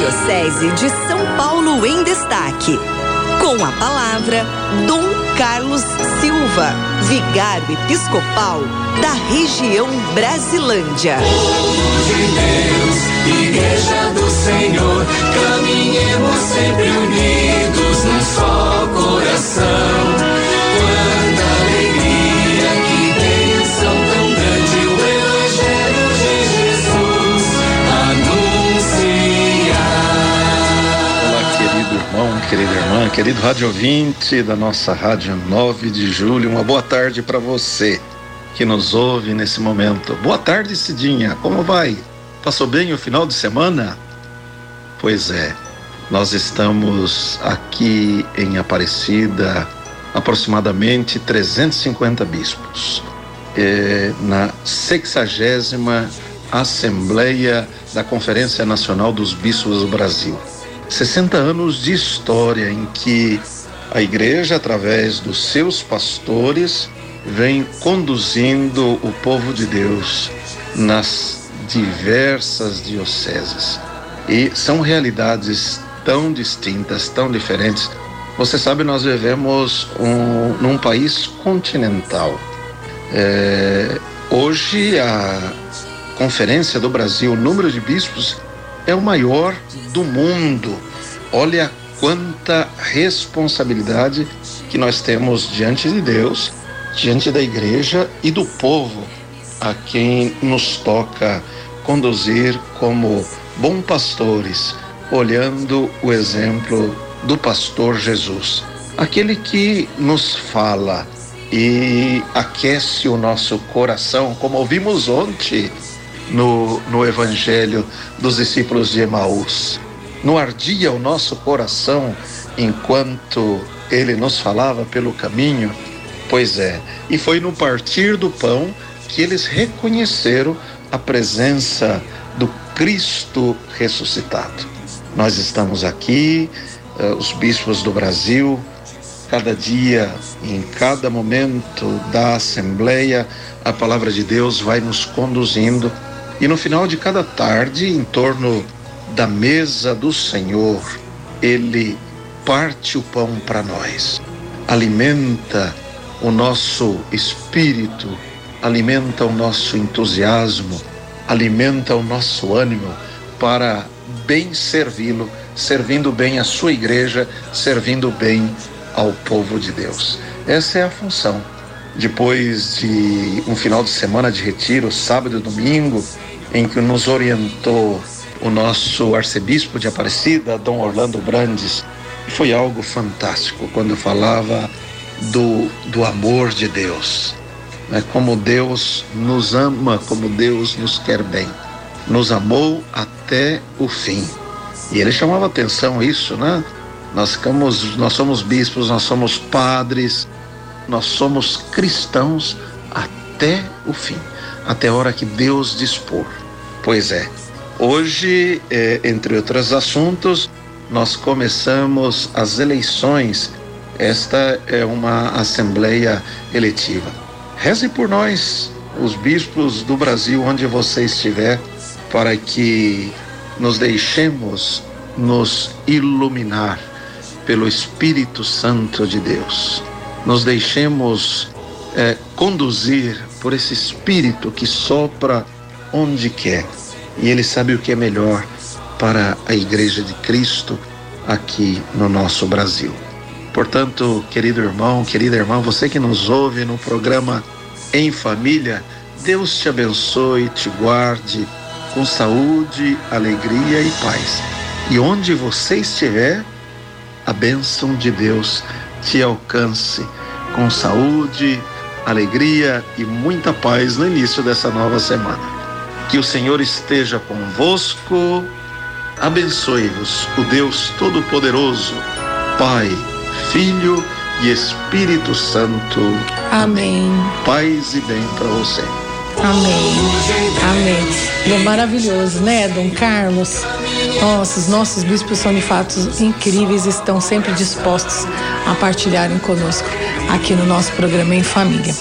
Arquidiocese de São Paulo em Destaque. Com a palavra, Dom Carlos Silva, vigário episcopal da região Brasilândia. Deus, Igreja do Senhor, caminhemos sempre querida irmã, querido rádio ouvinte da nossa Rádio 9 de Julho, uma boa tarde para você que nos ouve nesse momento. Boa tarde, Cidinha, como vai? Passou bem o final de semana? Pois é, nós estamos aqui em Aparecida, aproximadamente 350 bispos, é, na 60 Assembleia da Conferência Nacional dos Bispos do Brasil. 60 anos de história em que a igreja, através dos seus pastores, vem conduzindo o povo de Deus nas diversas dioceses. E são realidades tão distintas, tão diferentes. Você sabe, nós vivemos um, num país continental. É, hoje, a Conferência do Brasil, o número de bispos é o maior do mundo. Olha quanta responsabilidade que nós temos diante de Deus, diante da igreja e do povo a quem nos toca conduzir como bons pastores, olhando o exemplo do pastor Jesus, aquele que nos fala e aquece o nosso coração, como ouvimos ontem no, no Evangelho dos discípulos de Emaús. Não ardia o nosso coração enquanto ele nos falava pelo caminho? Pois é, e foi no partir do pão que eles reconheceram a presença do Cristo ressuscitado. Nós estamos aqui, uh, os bispos do Brasil, cada dia, em cada momento da Assembleia, a palavra de Deus vai nos conduzindo e no final de cada tarde, em torno da mesa do Senhor, ele parte o pão para nós, alimenta o nosso espírito, alimenta o nosso entusiasmo, alimenta o nosso ânimo para bem servi-lo, servindo bem a sua igreja, servindo bem ao povo de Deus. Essa é a função. Depois de um final de semana de retiro, sábado e domingo, em que nos orientou o nosso arcebispo de Aparecida, Dom Orlando Brandes. Foi algo fantástico quando falava do, do amor de Deus. Né? Como Deus nos ama, como Deus nos quer bem. Nos amou até o fim. E ele chamava atenção isso, né? Nós ficamos, nós somos bispos, nós somos padres, nós somos cristãos até o fim, até a hora que Deus dispor. Pois é. Hoje, é, entre outros assuntos, nós começamos as eleições. Esta é uma assembleia eletiva. Reze por nós, os bispos do Brasil, onde você estiver, para que nos deixemos nos iluminar pelo Espírito Santo de Deus. Nos deixemos é, conduzir por esse Espírito que sopra onde quer. E Ele sabe o que é melhor para a Igreja de Cristo aqui no nosso Brasil. Portanto, querido irmão, querida irmã, você que nos ouve no programa Em Família, Deus te abençoe, te guarde com saúde, alegria e paz. E onde você estiver, a bênção de Deus te alcance com saúde, alegria e muita paz no início dessa nova semana. Que o Senhor esteja convosco. Abençoe-vos o Deus Todo-Poderoso, Pai, Filho e Espírito Santo. Amém. Paz e bem para você. Amém. Amém. E é maravilhoso, né, Dom Carlos? Nossa, os nossos bispos são de fatos incríveis, estão sempre dispostos a partilharem conosco aqui no nosso programa em família.